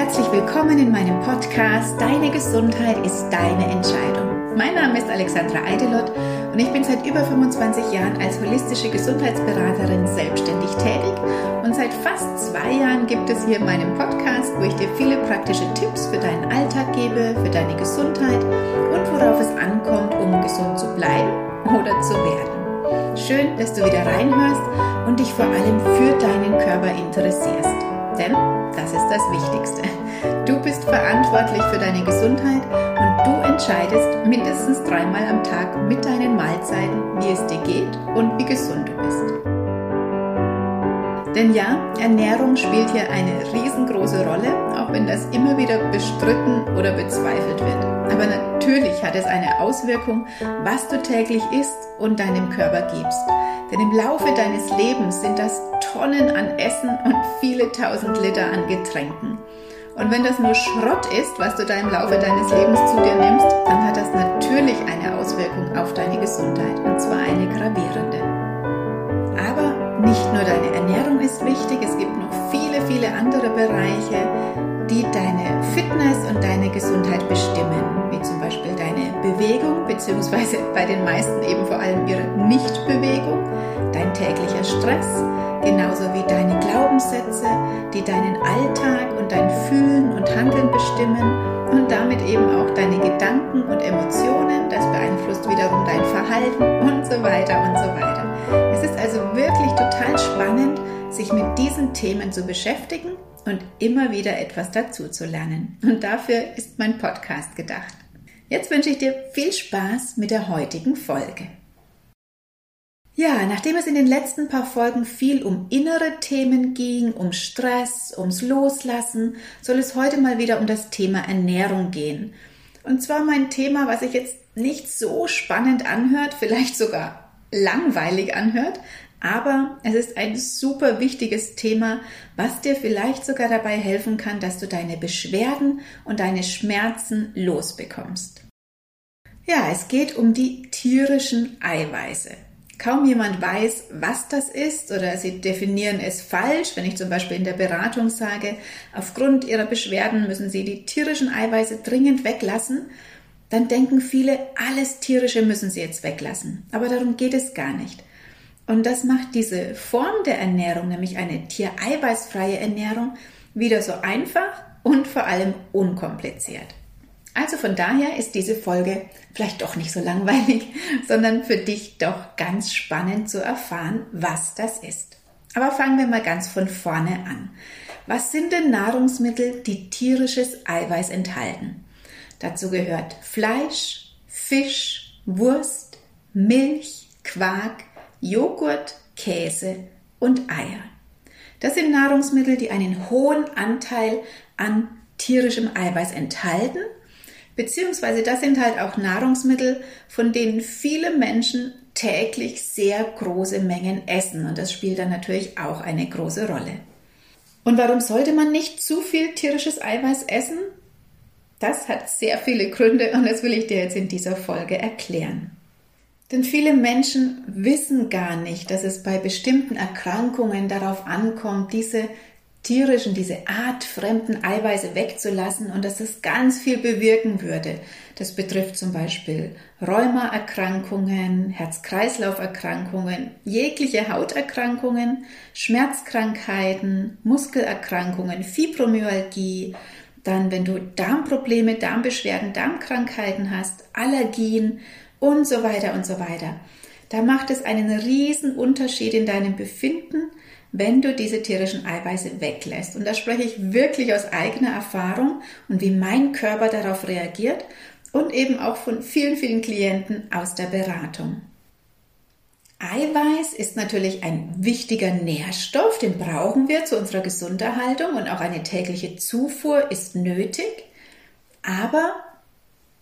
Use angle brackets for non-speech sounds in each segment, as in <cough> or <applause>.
herzlich willkommen in meinem Podcast Deine Gesundheit ist deine Entscheidung. Mein Name ist Alexandra Eidelott und ich bin seit über 25 Jahren als holistische Gesundheitsberaterin selbstständig tätig und seit fast zwei Jahren gibt es hier in meinem Podcast, wo ich dir viele praktische Tipps für deinen Alltag gebe, für deine Gesundheit und worauf es ankommt, um gesund zu bleiben oder zu werden. Schön, dass du wieder reinhörst und dich vor allem für deinen Körper interessierst. Denn das ist das Wichtigste. Du bist verantwortlich für deine Gesundheit und du entscheidest mindestens dreimal am Tag mit deinen Mahlzeiten, wie es dir geht und wie gesund du bist. Denn ja, Ernährung spielt hier eine riesengroße Rolle, auch wenn das immer wieder bestritten oder bezweifelt wird. Aber natürlich hat es eine Auswirkung, was du täglich isst und deinem Körper gibst. Denn im Laufe deines Lebens sind das Tonnen an Essen und viele tausend Liter an Getränken. Und wenn das nur Schrott ist, was du da im Laufe deines Lebens zu dir nimmst, dann hat das natürlich eine Auswirkung auf deine Gesundheit und zwar eine gravierende. Aber nicht nur deine Ernährung ist wichtig, es gibt noch viele, viele andere Bereiche, die deine Fitness und deine Gesundheit bestimmen, wie zum Beispiel deine Bewegung, beziehungsweise bei den meisten eben vor allem ihre Nichtbewegung, dein täglicher Stress, genauso wie deine Glaubenssätze, die deinen Alltag und dein Fühlen und Handeln bestimmen und damit eben auch deine Gedanken und Emotionen, das beeinflusst wiederum dein Verhalten und so weiter und so weiter. Es ist also wirklich total spannend, sich mit diesen Themen zu beschäftigen und immer wieder etwas dazu zu lernen. Und dafür ist mein Podcast gedacht. Jetzt wünsche ich dir viel Spaß mit der heutigen Folge. Ja, nachdem es in den letzten paar Folgen viel um innere Themen ging, um Stress, ums Loslassen, soll es heute mal wieder um das Thema Ernährung gehen. Und zwar mein Thema, was sich jetzt nicht so spannend anhört, vielleicht sogar langweilig anhört, aber es ist ein super wichtiges Thema, was dir vielleicht sogar dabei helfen kann, dass du deine Beschwerden und deine Schmerzen losbekommst. Ja, es geht um die tierischen Eiweiße. Kaum jemand weiß, was das ist oder sie definieren es falsch. Wenn ich zum Beispiel in der Beratung sage, aufgrund ihrer Beschwerden müssen sie die tierischen Eiweiße dringend weglassen, dann denken viele, alles tierische müssen sie jetzt weglassen. Aber darum geht es gar nicht. Und das macht diese Form der Ernährung, nämlich eine tiereiweißfreie Ernährung, wieder so einfach und vor allem unkompliziert. Also von daher ist diese Folge vielleicht doch nicht so langweilig, <laughs> sondern für dich doch ganz spannend zu erfahren, was das ist. Aber fangen wir mal ganz von vorne an. Was sind denn Nahrungsmittel, die tierisches Eiweiß enthalten? Dazu gehört Fleisch, Fisch, Wurst, Milch, Quark, Joghurt, Käse und Eier. Das sind Nahrungsmittel, die einen hohen Anteil an tierischem Eiweiß enthalten, beziehungsweise das sind halt auch Nahrungsmittel, von denen viele Menschen täglich sehr große Mengen essen und das spielt dann natürlich auch eine große Rolle. Und warum sollte man nicht zu viel tierisches Eiweiß essen? Das hat sehr viele Gründe und das will ich dir jetzt in dieser Folge erklären. Denn viele Menschen wissen gar nicht, dass es bei bestimmten Erkrankungen darauf ankommt, diese tierischen, diese artfremden Eiweiße wegzulassen und dass es ganz viel bewirken würde. Das betrifft zum Beispiel Rheumaerkrankungen, Herz-Kreislauf-Erkrankungen, jegliche Hauterkrankungen, Schmerzkrankheiten, Muskelerkrankungen, Fibromyalgie, dann wenn du Darmprobleme, Darmbeschwerden, Darmkrankheiten hast, Allergien, und so weiter und so weiter. Da macht es einen riesen Unterschied in deinem Befinden, wenn du diese tierischen Eiweiße weglässt. Und da spreche ich wirklich aus eigener Erfahrung und wie mein Körper darauf reagiert und eben auch von vielen, vielen Klienten aus der Beratung. Eiweiß ist natürlich ein wichtiger Nährstoff, den brauchen wir zu unserer Gesunderhaltung und auch eine tägliche Zufuhr ist nötig. Aber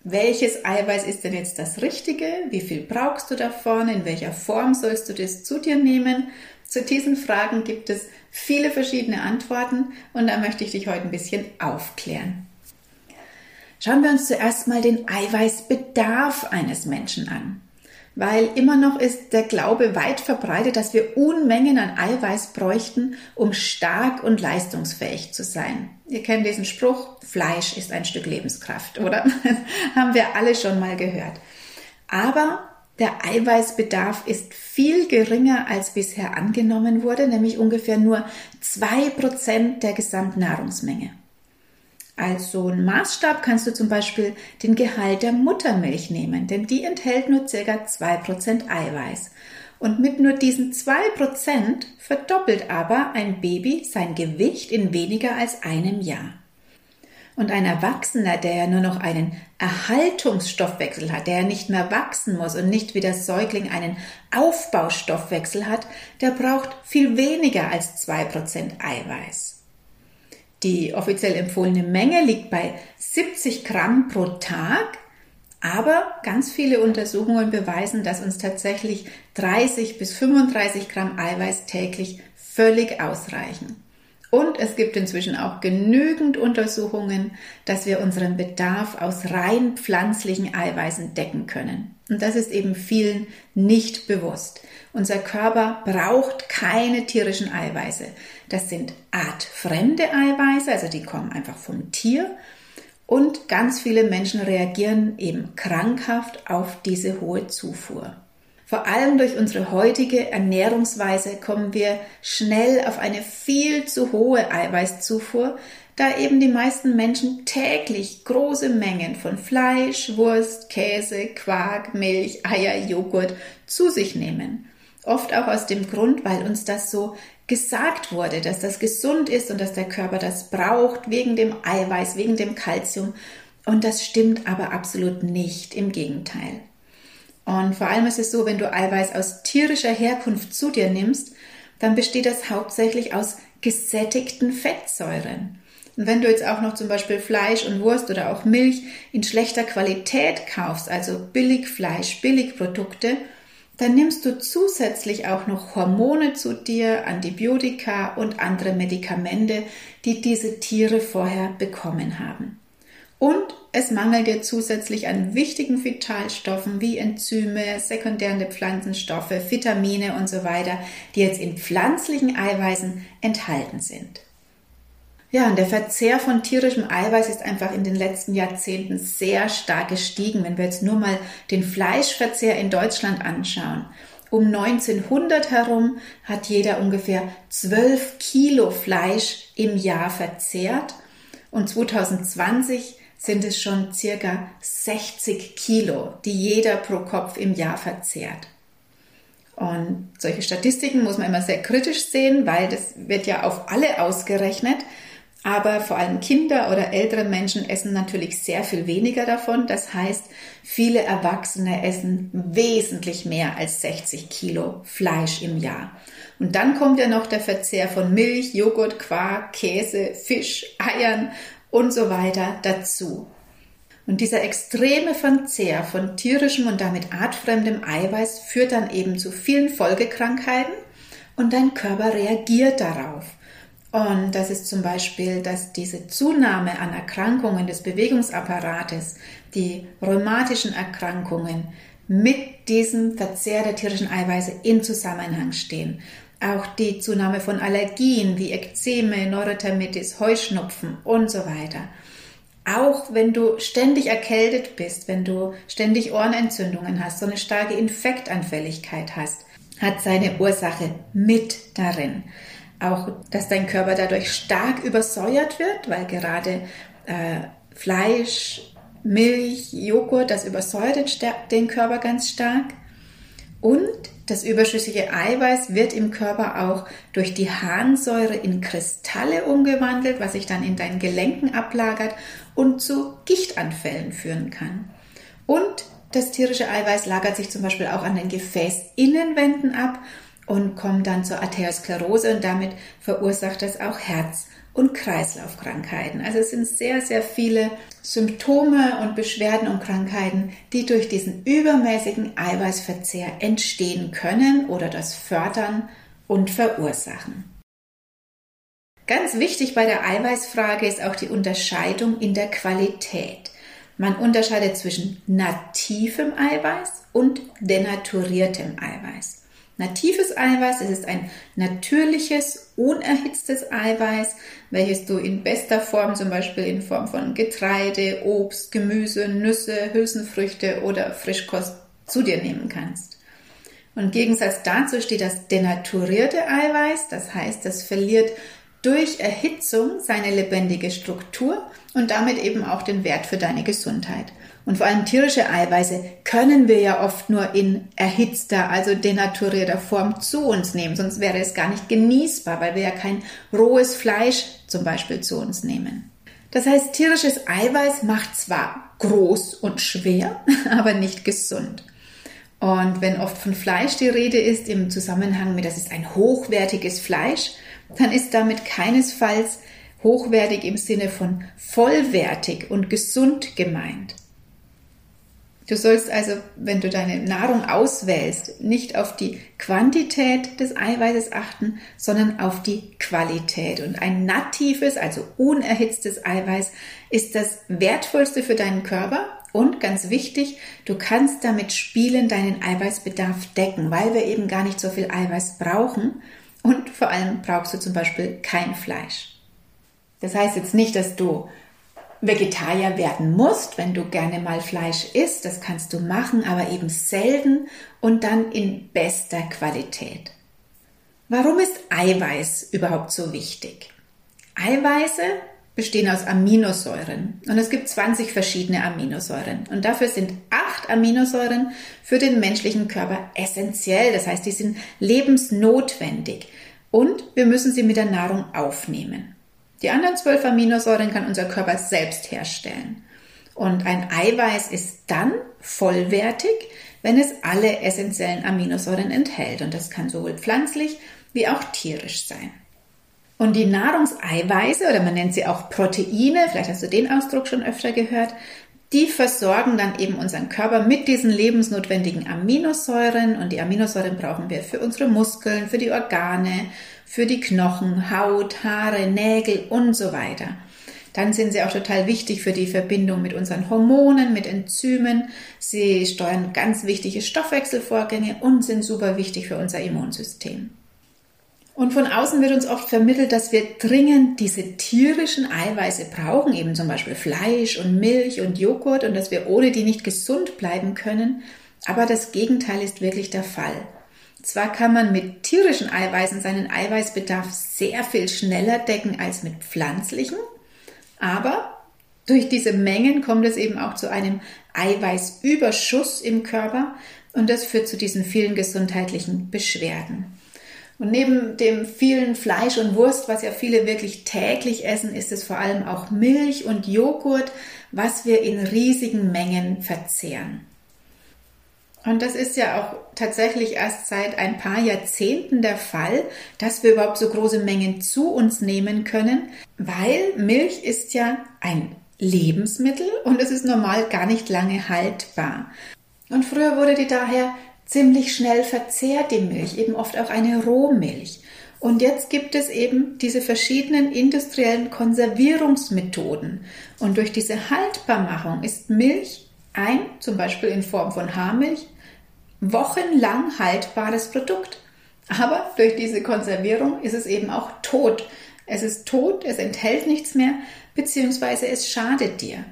welches Eiweiß ist denn jetzt das Richtige? Wie viel brauchst du davon? In welcher Form sollst du das zu dir nehmen? Zu diesen Fragen gibt es viele verschiedene Antworten und da möchte ich dich heute ein bisschen aufklären. Schauen wir uns zuerst mal den Eiweißbedarf eines Menschen an. Weil immer noch ist der Glaube weit verbreitet, dass wir Unmengen an Eiweiß bräuchten, um stark und leistungsfähig zu sein. Ihr kennt diesen Spruch, Fleisch ist ein Stück Lebenskraft, oder? <laughs> Haben wir alle schon mal gehört. Aber der Eiweißbedarf ist viel geringer als bisher angenommen wurde, nämlich ungefähr nur zwei Prozent der Gesamtnahrungsmenge. Als so ein Maßstab kannst du zum Beispiel den Gehalt der Muttermilch nehmen, denn die enthält nur circa zwei Prozent Eiweiß. Und mit nur diesen zwei Prozent verdoppelt aber ein Baby sein Gewicht in weniger als einem Jahr. Und ein Erwachsener, der ja nur noch einen Erhaltungsstoffwechsel hat, der ja nicht mehr wachsen muss und nicht wie der Säugling einen Aufbaustoffwechsel hat, der braucht viel weniger als zwei Prozent Eiweiß. Die offiziell empfohlene Menge liegt bei 70 Gramm pro Tag, aber ganz viele Untersuchungen beweisen, dass uns tatsächlich 30 bis 35 Gramm Eiweiß täglich völlig ausreichen. Und es gibt inzwischen auch genügend Untersuchungen, dass wir unseren Bedarf aus rein pflanzlichen Eiweißen decken können. Und das ist eben vielen nicht bewusst. Unser Körper braucht keine tierischen Eiweiße. Das sind artfremde Eiweiße, also die kommen einfach vom Tier. Und ganz viele Menschen reagieren eben krankhaft auf diese hohe Zufuhr. Vor allem durch unsere heutige Ernährungsweise kommen wir schnell auf eine viel zu hohe Eiweißzufuhr, da eben die meisten Menschen täglich große Mengen von Fleisch, Wurst, Käse, Quark, Milch, Eier, Joghurt zu sich nehmen. Oft auch aus dem Grund, weil uns das so gesagt wurde, dass das gesund ist und dass der Körper das braucht wegen dem Eiweiß, wegen dem Kalzium. Und das stimmt aber absolut nicht, im Gegenteil. Und vor allem ist es so, wenn du Eiweiß aus tierischer Herkunft zu dir nimmst, dann besteht das hauptsächlich aus gesättigten Fettsäuren. Und wenn du jetzt auch noch zum Beispiel Fleisch und Wurst oder auch Milch in schlechter Qualität kaufst, also Billigfleisch, Billigprodukte, dann nimmst du zusätzlich auch noch Hormone zu dir, Antibiotika und andere Medikamente, die diese Tiere vorher bekommen haben. Und es mangelt dir zusätzlich an wichtigen Vitalstoffen wie Enzyme, sekundäre Pflanzenstoffe, Vitamine und so weiter, die jetzt in pflanzlichen Eiweißen enthalten sind. Ja, und der Verzehr von tierischem Eiweiß ist einfach in den letzten Jahrzehnten sehr stark gestiegen. Wenn wir jetzt nur mal den Fleischverzehr in Deutschland anschauen. Um 1900 herum hat jeder ungefähr 12 Kilo Fleisch im Jahr verzehrt und 2020 sind es schon circa 60 Kilo, die jeder pro Kopf im Jahr verzehrt. Und solche Statistiken muss man immer sehr kritisch sehen, weil das wird ja auf alle ausgerechnet. Aber vor allem Kinder oder ältere Menschen essen natürlich sehr viel weniger davon. Das heißt, viele Erwachsene essen wesentlich mehr als 60 Kilo Fleisch im Jahr. Und dann kommt ja noch der Verzehr von Milch, Joghurt, Quark, Käse, Fisch, Eiern und so weiter dazu. Und dieser extreme Verzehr von tierischem und damit artfremdem Eiweiß führt dann eben zu vielen Folgekrankheiten und dein Körper reagiert darauf. Und das ist zum Beispiel, dass diese Zunahme an Erkrankungen des Bewegungsapparates, die rheumatischen Erkrankungen mit diesem Verzehr der tierischen Eiweiße in Zusammenhang stehen. Auch die Zunahme von Allergien wie Ekzeme, Neurothermitis, Heuschnupfen und so weiter. Auch wenn du ständig erkältet bist, wenn du ständig Ohrenentzündungen hast, so eine starke Infektanfälligkeit hast, hat seine Ursache mit darin. Auch, dass dein Körper dadurch stark übersäuert wird, weil gerade äh, Fleisch, Milch, Joghurt, das übersäuert den Körper ganz stark. Und das überschüssige Eiweiß wird im Körper auch durch die Harnsäure in Kristalle umgewandelt, was sich dann in deinen Gelenken ablagert und zu Gichtanfällen führen kann. Und das tierische Eiweiß lagert sich zum Beispiel auch an den Gefäßinnenwänden ab und kommt dann zur Arteriosklerose und damit verursacht das auch Herz- und Kreislaufkrankheiten. Also es sind sehr, sehr viele Symptome und Beschwerden und Krankheiten, die durch diesen übermäßigen Eiweißverzehr entstehen können oder das fördern und verursachen. Ganz wichtig bei der Eiweißfrage ist auch die Unterscheidung in der Qualität. Man unterscheidet zwischen nativem Eiweiß und denaturiertem Eiweiß. Natives Eiweiß, es ist ein natürliches, unerhitztes Eiweiß, welches du in bester Form, zum Beispiel in Form von Getreide, Obst, Gemüse, Nüsse, Hülsenfrüchte oder Frischkost zu dir nehmen kannst. Und im Gegensatz dazu steht das denaturierte Eiweiß, das heißt, das verliert durch Erhitzung seine lebendige Struktur und damit eben auch den Wert für deine Gesundheit. Und vor allem tierische Eiweiße können wir ja oft nur in erhitzter, also denaturierter Form zu uns nehmen. Sonst wäre es gar nicht genießbar, weil wir ja kein rohes Fleisch zum Beispiel zu uns nehmen. Das heißt, tierisches Eiweiß macht zwar groß und schwer, <laughs> aber nicht gesund. Und wenn oft von Fleisch die Rede ist im Zusammenhang mit, das ist ein hochwertiges Fleisch, dann ist damit keinesfalls hochwertig im Sinne von vollwertig und gesund gemeint. Du sollst also, wenn du deine Nahrung auswählst, nicht auf die Quantität des Eiweißes achten, sondern auf die Qualität. Und ein natives, also unerhitztes Eiweiß ist das wertvollste für deinen Körper. Und ganz wichtig, du kannst damit spielen, deinen Eiweißbedarf decken, weil wir eben gar nicht so viel Eiweiß brauchen. Und vor allem brauchst du zum Beispiel kein Fleisch. Das heißt jetzt nicht, dass du Vegetarier werden musst, wenn du gerne mal Fleisch isst. Das kannst du machen, aber eben selten und dann in bester Qualität. Warum ist Eiweiß überhaupt so wichtig? Eiweiße bestehen aus Aminosäuren und es gibt 20 verschiedene Aminosäuren und dafür sind acht Aminosäuren für den menschlichen Körper essentiell. Das heißt, die sind lebensnotwendig und wir müssen sie mit der Nahrung aufnehmen. Die anderen zwölf Aminosäuren kann unser Körper selbst herstellen. Und ein Eiweiß ist dann vollwertig, wenn es alle essentiellen Aminosäuren enthält. Und das kann sowohl pflanzlich wie auch tierisch sein. Und die Nahrungseiweiße, oder man nennt sie auch Proteine, vielleicht hast du den Ausdruck schon öfter gehört, die versorgen dann eben unseren Körper mit diesen lebensnotwendigen Aminosäuren. Und die Aminosäuren brauchen wir für unsere Muskeln, für die Organe, für die Knochen, Haut, Haare, Nägel und so weiter. Dann sind sie auch total wichtig für die Verbindung mit unseren Hormonen, mit Enzymen. Sie steuern ganz wichtige Stoffwechselvorgänge und sind super wichtig für unser Immunsystem. Und von außen wird uns oft vermittelt, dass wir dringend diese tierischen Eiweiße brauchen, eben zum Beispiel Fleisch und Milch und Joghurt und dass wir ohne die nicht gesund bleiben können. Aber das Gegenteil ist wirklich der Fall. Zwar kann man mit tierischen Eiweißen seinen Eiweißbedarf sehr viel schneller decken als mit pflanzlichen, aber durch diese Mengen kommt es eben auch zu einem Eiweißüberschuss im Körper und das führt zu diesen vielen gesundheitlichen Beschwerden. Und neben dem vielen Fleisch und Wurst, was ja viele wirklich täglich essen, ist es vor allem auch Milch und Joghurt, was wir in riesigen Mengen verzehren. Und das ist ja auch tatsächlich erst seit ein paar Jahrzehnten der Fall, dass wir überhaupt so große Mengen zu uns nehmen können, weil Milch ist ja ein Lebensmittel und es ist normal gar nicht lange haltbar. Und früher wurde die daher ziemlich schnell verzehrt, die Milch, eben oft auch eine Rohmilch. Und jetzt gibt es eben diese verschiedenen industriellen Konservierungsmethoden. Und durch diese Haltbarmachung ist Milch ein, zum Beispiel in Form von Haarmilch, wochenlang haltbares Produkt. Aber durch diese Konservierung ist es eben auch tot. Es ist tot, es enthält nichts mehr, beziehungsweise es schadet dir.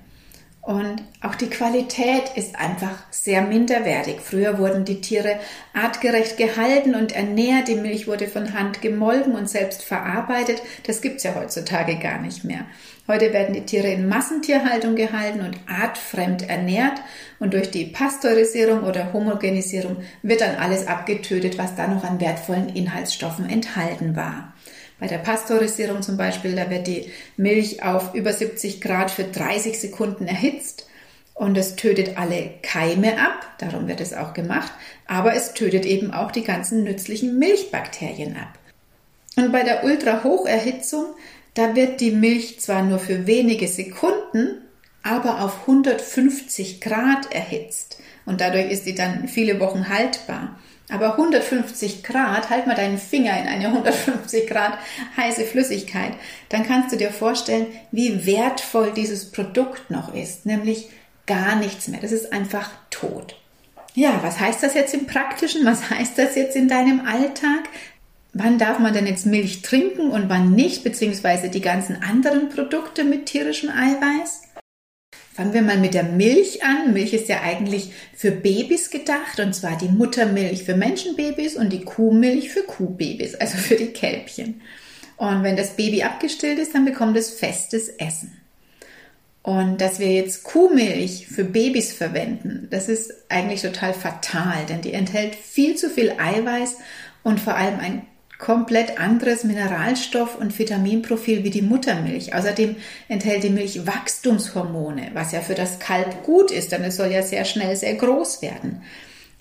Und auch die Qualität ist einfach sehr minderwertig. Früher wurden die Tiere artgerecht gehalten und ernährt. Die Milch wurde von Hand gemolken und selbst verarbeitet. Das gibt's ja heutzutage gar nicht mehr. Heute werden die Tiere in Massentierhaltung gehalten und artfremd ernährt. Und durch die Pasteurisierung oder Homogenisierung wird dann alles abgetötet, was da noch an wertvollen Inhaltsstoffen enthalten war. Bei der Pasteurisierung zum Beispiel, da wird die Milch auf über 70 Grad für 30 Sekunden erhitzt und es tötet alle Keime ab, darum wird es auch gemacht, aber es tötet eben auch die ganzen nützlichen Milchbakterien ab. Und bei der Ultrahocherhitzung, da wird die Milch zwar nur für wenige Sekunden, aber auf 150 Grad erhitzt und dadurch ist die dann viele Wochen haltbar. Aber 150 Grad, halt mal deinen Finger in eine 150 Grad heiße Flüssigkeit, dann kannst du dir vorstellen, wie wertvoll dieses Produkt noch ist, nämlich gar nichts mehr. Das ist einfach tot. Ja, was heißt das jetzt im Praktischen? Was heißt das jetzt in deinem Alltag? Wann darf man denn jetzt Milch trinken und wann nicht, beziehungsweise die ganzen anderen Produkte mit tierischem Eiweiß? Fangen wir mal mit der Milch an. Milch ist ja eigentlich für Babys gedacht, und zwar die Muttermilch für Menschenbabys und die Kuhmilch für Kuhbabys, also für die Kälbchen. Und wenn das Baby abgestillt ist, dann bekommt es festes Essen. Und dass wir jetzt Kuhmilch für Babys verwenden, das ist eigentlich total fatal, denn die enthält viel zu viel Eiweiß und vor allem ein komplett anderes Mineralstoff- und Vitaminprofil wie die Muttermilch. Außerdem enthält die Milch Wachstumshormone, was ja für das Kalb gut ist, denn es soll ja sehr schnell sehr groß werden.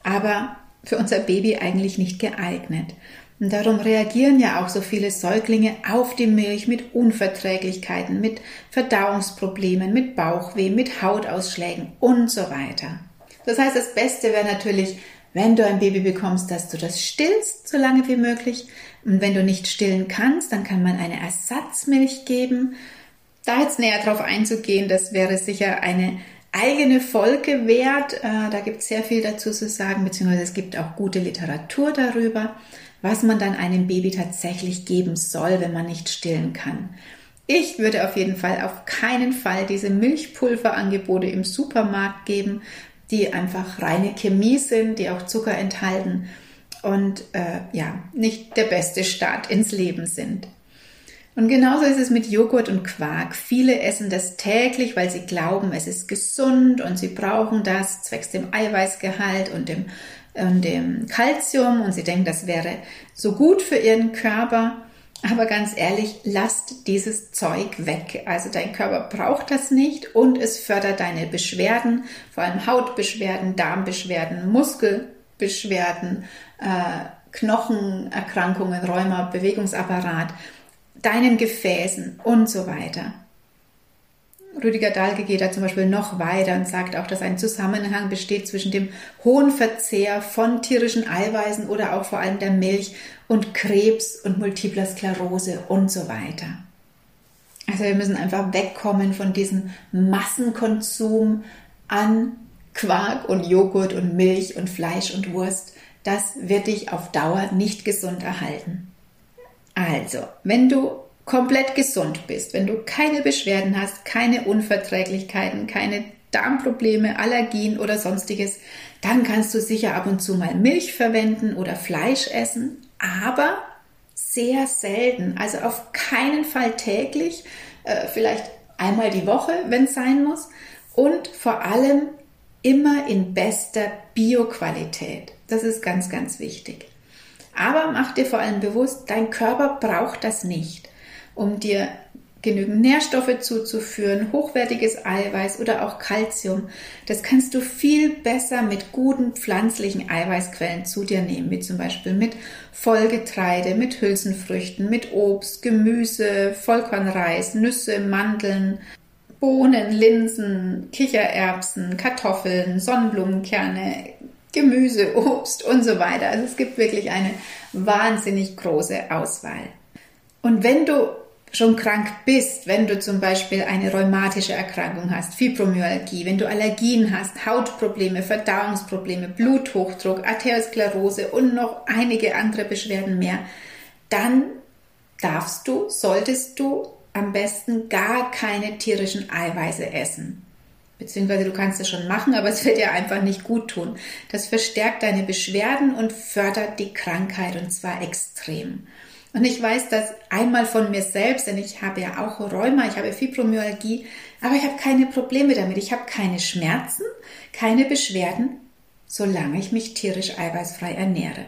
Aber für unser Baby eigentlich nicht geeignet. Und darum reagieren ja auch so viele Säuglinge auf die Milch mit Unverträglichkeiten, mit Verdauungsproblemen, mit Bauchweh, mit Hautausschlägen und so weiter. Das heißt, das Beste wäre natürlich, wenn du ein Baby bekommst, dass du das stillst, so lange wie möglich. Und wenn du nicht stillen kannst, dann kann man eine Ersatzmilch geben. Da jetzt näher drauf einzugehen, das wäre sicher eine eigene Folge wert. Äh, da gibt es sehr viel dazu zu sagen, beziehungsweise es gibt auch gute Literatur darüber was man dann einem Baby tatsächlich geben soll, wenn man nicht stillen kann. Ich würde auf jeden Fall auf keinen Fall diese Milchpulverangebote im Supermarkt geben, die einfach reine Chemie sind, die auch Zucker enthalten und äh, ja, nicht der beste Start ins Leben sind. Und genauso ist es mit Joghurt und Quark. Viele essen das täglich, weil sie glauben, es ist gesund und sie brauchen das zwecks dem Eiweißgehalt und dem und dem Kalzium und sie denken, das wäre so gut für ihren Körper. Aber ganz ehrlich, lasst dieses Zeug weg. Also dein Körper braucht das nicht und es fördert deine Beschwerden, vor allem Hautbeschwerden, Darmbeschwerden, Muskelbeschwerden, äh, Knochenerkrankungen, Rheuma, Bewegungsapparat, deinen Gefäßen und so weiter. Rüdiger Dahlke geht da zum Beispiel noch weiter und sagt auch, dass ein Zusammenhang besteht zwischen dem hohen Verzehr von tierischen Eiweißen oder auch vor allem der Milch und Krebs und multipler Sklerose und so weiter. Also wir müssen einfach wegkommen von diesem Massenkonsum an Quark und Joghurt und Milch und Fleisch und Wurst. Das wird dich auf Dauer nicht gesund erhalten. Also, wenn du komplett gesund bist, wenn du keine Beschwerden hast, keine Unverträglichkeiten, keine Darmprobleme, Allergien oder sonstiges, dann kannst du sicher ab und zu mal Milch verwenden oder Fleisch essen, aber sehr selten, also auf keinen Fall täglich, äh, vielleicht einmal die Woche, wenn es sein muss und vor allem immer in bester Bioqualität. Das ist ganz, ganz wichtig. Aber mach dir vor allem bewusst, dein Körper braucht das nicht um dir genügend Nährstoffe zuzuführen, hochwertiges Eiweiß oder auch Kalzium. Das kannst du viel besser mit guten pflanzlichen Eiweißquellen zu dir nehmen, wie zum Beispiel mit Vollgetreide, mit Hülsenfrüchten, mit Obst, Gemüse, Vollkornreis, Nüsse, Mandeln, Bohnen, Linsen, Kichererbsen, Kartoffeln, Sonnenblumenkerne, Gemüse, Obst und so weiter. Also es gibt wirklich eine wahnsinnig große Auswahl. Und wenn du schon krank bist, wenn du zum Beispiel eine rheumatische Erkrankung hast, Fibromyalgie, wenn du Allergien hast, Hautprobleme, Verdauungsprobleme, Bluthochdruck, Arteriosklerose und noch einige andere Beschwerden mehr, dann darfst du, solltest du am besten gar keine tierischen Eiweiße essen. Beziehungsweise du kannst es schon machen, aber es wird dir einfach nicht gut tun. Das verstärkt deine Beschwerden und fördert die Krankheit und zwar extrem. Und ich weiß das einmal von mir selbst, denn ich habe ja auch Rheuma, ich habe Fibromyalgie, aber ich habe keine Probleme damit. Ich habe keine Schmerzen, keine Beschwerden, solange ich mich tierisch eiweißfrei ernähre.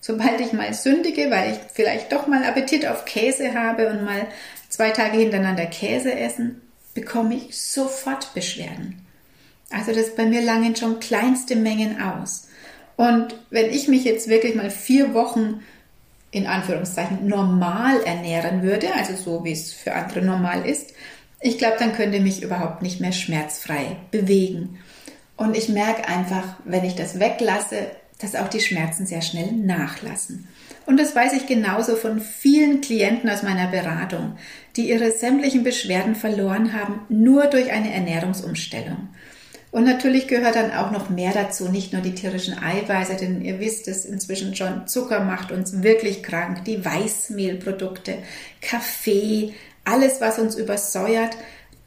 Sobald ich mal sündige, weil ich vielleicht doch mal Appetit auf Käse habe und mal zwei Tage hintereinander Käse essen, bekomme ich sofort Beschwerden. Also das bei mir langen schon kleinste Mengen aus. Und wenn ich mich jetzt wirklich mal vier Wochen in Anführungszeichen normal ernähren würde, also so wie es für andere normal ist, ich glaube, dann könnte mich überhaupt nicht mehr schmerzfrei bewegen. Und ich merke einfach, wenn ich das weglasse, dass auch die Schmerzen sehr schnell nachlassen. Und das weiß ich genauso von vielen Klienten aus meiner Beratung, die ihre sämtlichen Beschwerden verloren haben, nur durch eine Ernährungsumstellung. Und natürlich gehört dann auch noch mehr dazu, nicht nur die tierischen Eiweiße, denn ihr wisst es inzwischen schon, Zucker macht uns wirklich krank, die Weißmehlprodukte, Kaffee, alles, was uns übersäuert,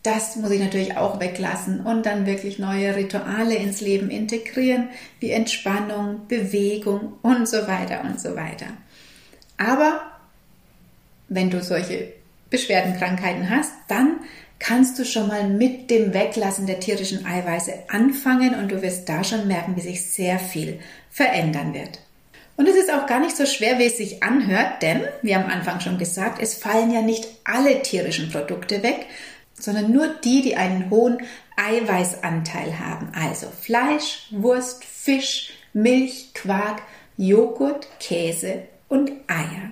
das muss ich natürlich auch weglassen und dann wirklich neue Rituale ins Leben integrieren, wie Entspannung, Bewegung und so weiter und so weiter. Aber wenn du solche Beschwerden, Krankheiten hast, dann kannst du schon mal mit dem Weglassen der tierischen Eiweiße anfangen und du wirst da schon merken, wie sich sehr viel verändern wird. Und es ist auch gar nicht so schwer, wie es sich anhört, denn, wie am Anfang schon gesagt, es fallen ja nicht alle tierischen Produkte weg, sondern nur die, die einen hohen Eiweißanteil haben. Also Fleisch, Wurst, Fisch, Milch, Quark, Joghurt, Käse und Eier.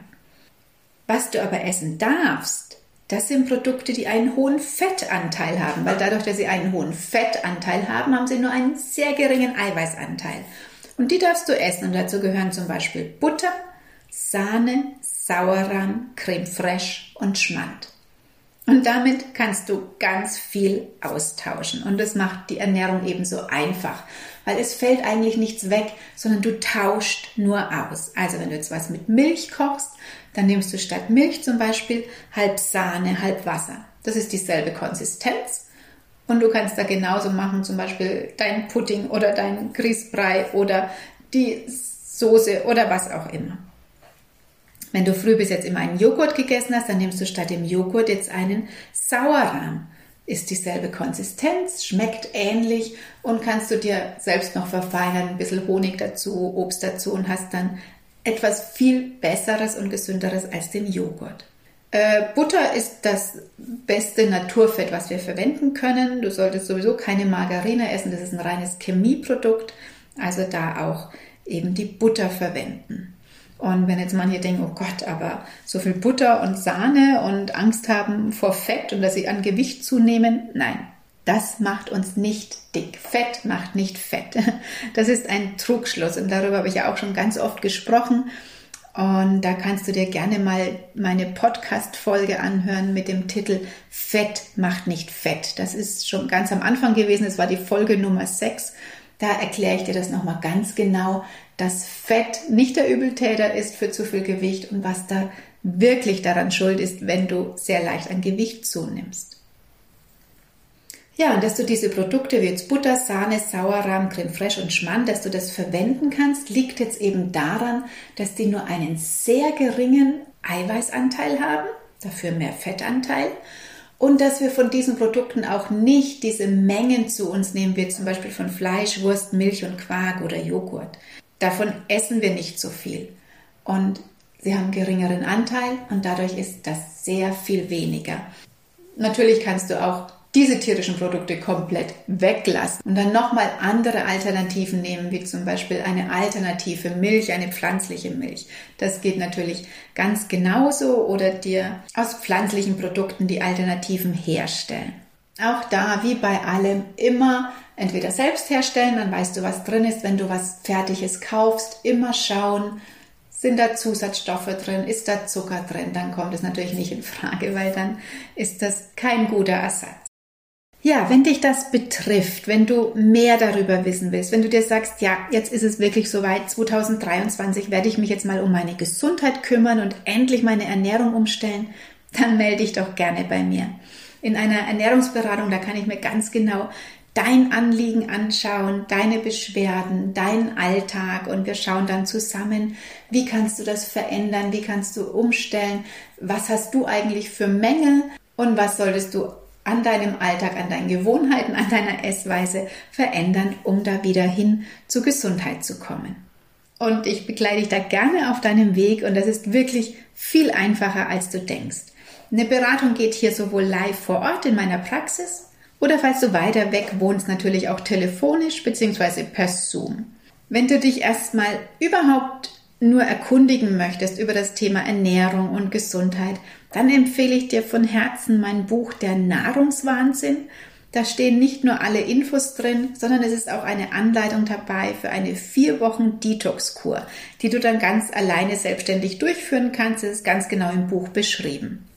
Was du aber essen darfst, das sind Produkte, die einen hohen Fettanteil haben, weil dadurch, dass sie einen hohen Fettanteil haben, haben sie nur einen sehr geringen Eiweißanteil. Und die darfst du essen und dazu gehören zum Beispiel Butter, Sahne, Sauerrahm, Creme fraiche und Schmand. Und damit kannst du ganz viel austauschen. Und das macht die Ernährung ebenso einfach, weil es fällt eigentlich nichts weg, sondern du tauscht nur aus. Also wenn du jetzt was mit Milch kochst, dann nimmst du statt Milch zum Beispiel halb Sahne, halb Wasser. Das ist dieselbe Konsistenz. Und du kannst da genauso machen, zum Beispiel dein Pudding oder dein Grießbrei oder die Soße oder was auch immer. Wenn du früh bis jetzt immer einen Joghurt gegessen hast, dann nimmst du statt dem Joghurt jetzt einen Sauerrahm. Ist dieselbe Konsistenz, schmeckt ähnlich und kannst du dir selbst noch verfeinern, ein bisschen Honig dazu, Obst dazu und hast dann etwas viel Besseres und Gesünderes als den Joghurt. Äh, Butter ist das beste Naturfett, was wir verwenden können. Du solltest sowieso keine Margarine essen, das ist ein reines Chemieprodukt. Also da auch eben die Butter verwenden. Und wenn jetzt manche denken, oh Gott, aber so viel Butter und Sahne und Angst haben vor Fett und dass sie an Gewicht zunehmen, nein, das macht uns nicht dick. Fett macht nicht fett. <laughs> Das ist ein Trugschluss und darüber habe ich ja auch schon ganz oft gesprochen. Und da kannst du dir gerne mal meine Podcast-Folge anhören mit dem Titel Fett macht nicht fett. Das ist schon ganz am Anfang gewesen. Es war die Folge Nummer 6. Da erkläre ich dir das nochmal ganz genau, dass Fett nicht der Übeltäter ist für zu viel Gewicht und was da wirklich daran schuld ist, wenn du sehr leicht an Gewicht zunimmst. Ja, und dass du diese Produkte wie jetzt Butter, Sahne, Sauerrahm, Creme fraiche und Schmand, dass du das verwenden kannst, liegt jetzt eben daran, dass die nur einen sehr geringen Eiweißanteil haben, dafür mehr Fettanteil und dass wir von diesen Produkten auch nicht diese Mengen zu uns nehmen, wie zum Beispiel von Fleisch, Wurst, Milch und Quark oder Joghurt. Davon essen wir nicht so viel. Und sie haben geringeren Anteil und dadurch ist das sehr viel weniger. Natürlich kannst du auch diese tierischen Produkte komplett weglassen und dann nochmal andere Alternativen nehmen, wie zum Beispiel eine alternative Milch, eine pflanzliche Milch. Das geht natürlich ganz genauso oder dir aus pflanzlichen Produkten die Alternativen herstellen. Auch da, wie bei allem, immer entweder selbst herstellen, dann weißt du, was drin ist. Wenn du was Fertiges kaufst, immer schauen, sind da Zusatzstoffe drin, ist da Zucker drin, dann kommt es natürlich nicht in Frage, weil dann ist das kein guter Ersatz. Ja, wenn dich das betrifft, wenn du mehr darüber wissen willst, wenn du dir sagst, ja, jetzt ist es wirklich soweit, 2023 werde ich mich jetzt mal um meine Gesundheit kümmern und endlich meine Ernährung umstellen, dann melde dich doch gerne bei mir. In einer Ernährungsberatung, da kann ich mir ganz genau dein Anliegen anschauen, deine Beschwerden, deinen Alltag und wir schauen dann zusammen, wie kannst du das verändern, wie kannst du umstellen, was hast du eigentlich für Mängel und was solltest du an deinem Alltag, an deinen Gewohnheiten, an deiner Essweise verändern, um da wieder hin zur Gesundheit zu kommen. Und ich begleite dich da gerne auf deinem Weg und das ist wirklich viel einfacher, als du denkst. Eine Beratung geht hier sowohl live vor Ort in meiner Praxis oder falls du weiter weg wohnst, natürlich auch telefonisch bzw. per Zoom. Wenn du dich erstmal überhaupt nur erkundigen möchtest über das Thema Ernährung und Gesundheit, dann empfehle ich dir von Herzen mein Buch Der Nahrungswahnsinn. Da stehen nicht nur alle Infos drin, sondern es ist auch eine Anleitung dabei für eine vier Wochen Detox-Kur, die du dann ganz alleine selbstständig durchführen kannst. Es ist ganz genau im Buch beschrieben.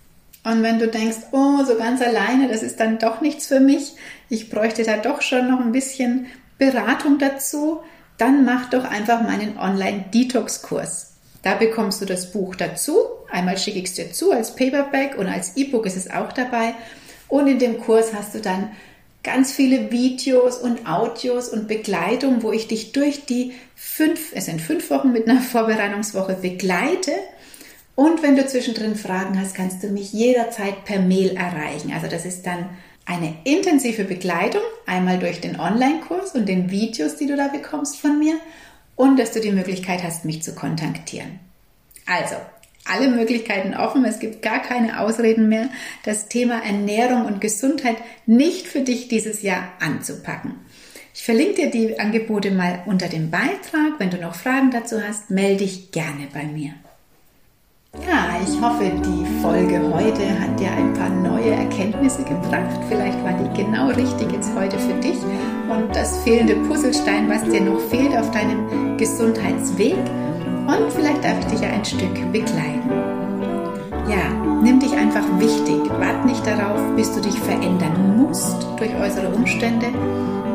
Und wenn du denkst, oh, so ganz alleine, das ist dann doch nichts für mich, ich bräuchte da doch schon noch ein bisschen Beratung dazu, dann mach doch einfach meinen Online-Detox-Kurs. Da bekommst du das Buch dazu. Einmal schicke ich es dir zu als Paperback und als E-Book ist es auch dabei. Und in dem Kurs hast du dann ganz viele Videos und Audios und Begleitung, wo ich dich durch die fünf, es sind fünf Wochen mit einer <laughs> Vorbereitungswoche begleite. Und wenn du zwischendrin Fragen hast, kannst du mich jederzeit per Mail erreichen. Also das ist dann eine intensive Begleitung, einmal durch den Online-Kurs und den Videos, die du da bekommst von mir und dass du die Möglichkeit hast, mich zu kontaktieren. Also, alle Möglichkeiten offen, es gibt gar keine Ausreden mehr, das Thema Ernährung und Gesundheit nicht für dich dieses Jahr anzupacken. Ich verlinke dir die Angebote mal unter dem Beitrag. Wenn du noch Fragen dazu hast, melde dich gerne bei mir. Ja, ich hoffe, die Folge heute hat dir ein paar neue Erkenntnisse gebracht. Vielleicht war die genau richtig jetzt heute für dich und das fehlende Puzzlestein, was dir noch fehlt auf deinem Gesundheitsweg. Und vielleicht darf ich dich ja ein Stück begleiten. Ja, nimm dich einfach wichtig. Wart nicht darauf, bis du dich verändern musst durch äußere Umstände.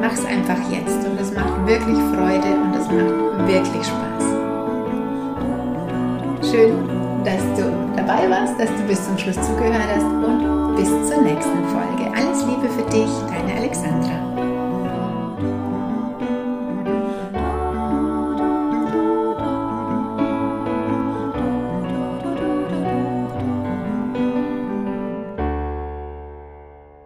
Mach es einfach jetzt und es macht wirklich Freude und es macht wirklich Spaß. Schön, dass du dabei warst, dass du bis zum Schluss zugehört hast und bis zur nächsten Folge. Alles Liebe für dich, deine Alexandra.